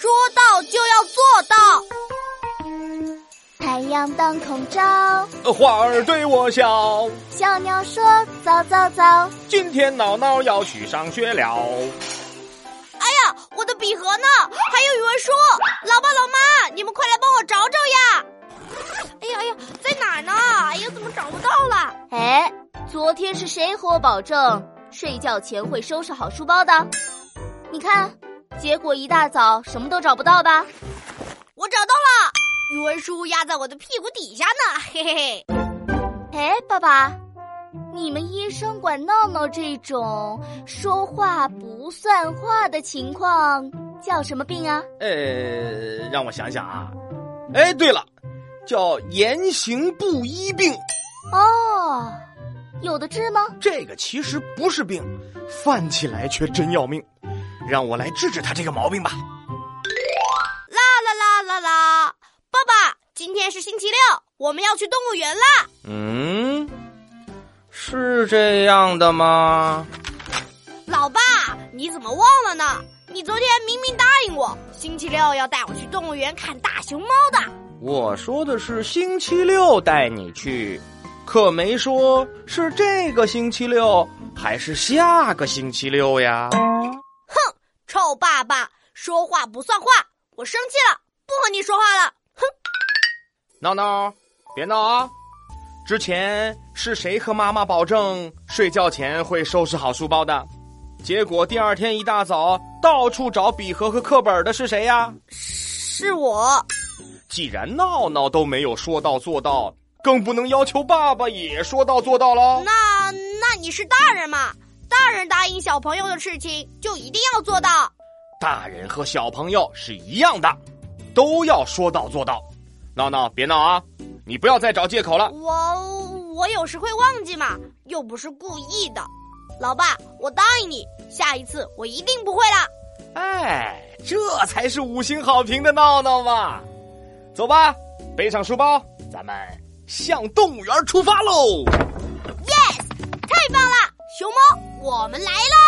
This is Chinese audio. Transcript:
说到就要做到。太阳当空照，花儿对我笑，小鸟说早早早，今天闹闹要去上学了。哎呀，我的笔盒呢？还有语文书，老爸老妈，你们快来帮我找找呀！哎呀哎呀，在哪儿呢？哎呀，怎么找不到了？哎，昨天是谁和我保证睡觉前会收拾好书包的？你看。结果一大早什么都找不到吧？我找到了，语文书压在我的屁股底下呢，嘿嘿嘿。哎，爸爸，你们医生管闹闹这种说话不算话的情况叫什么病啊？呃，让我想想啊。哎，对了，叫言行不一病。哦，有的治吗？这个其实不是病，犯起来却真要命。让我来治治他这个毛病吧。啦啦啦啦啦！爸爸，今天是星期六，我们要去动物园啦。嗯，是这样的吗？老爸，你怎么忘了呢？你昨天明明答应我，星期六要带我去动物园看大熊猫的。我说的是星期六带你去，可没说是这个星期六还是下个星期六呀。哼，臭爸爸，说话不算话。我生气了，不和你说话了。哼！闹闹，别闹啊！之前是谁和妈妈保证睡觉前会收拾好书包的？结果第二天一大早到处找笔盒和课本的是谁呀？是我。既然闹闹都没有说到做到，更不能要求爸爸也说到做到喽。那那你是大人嘛？大人答应小朋友的事情就一定要做到。大人和小朋友是一样的，都要说到做到。闹闹，别闹啊！你不要再找借口了。我我有时会忘记嘛，又不是故意的。老爸，我答应你，下一次我一定不会了。哎，这才是五星好评的闹闹嘛！走吧，背上书包，咱们向动物园出发喽！Yes，熊猫，我们来了！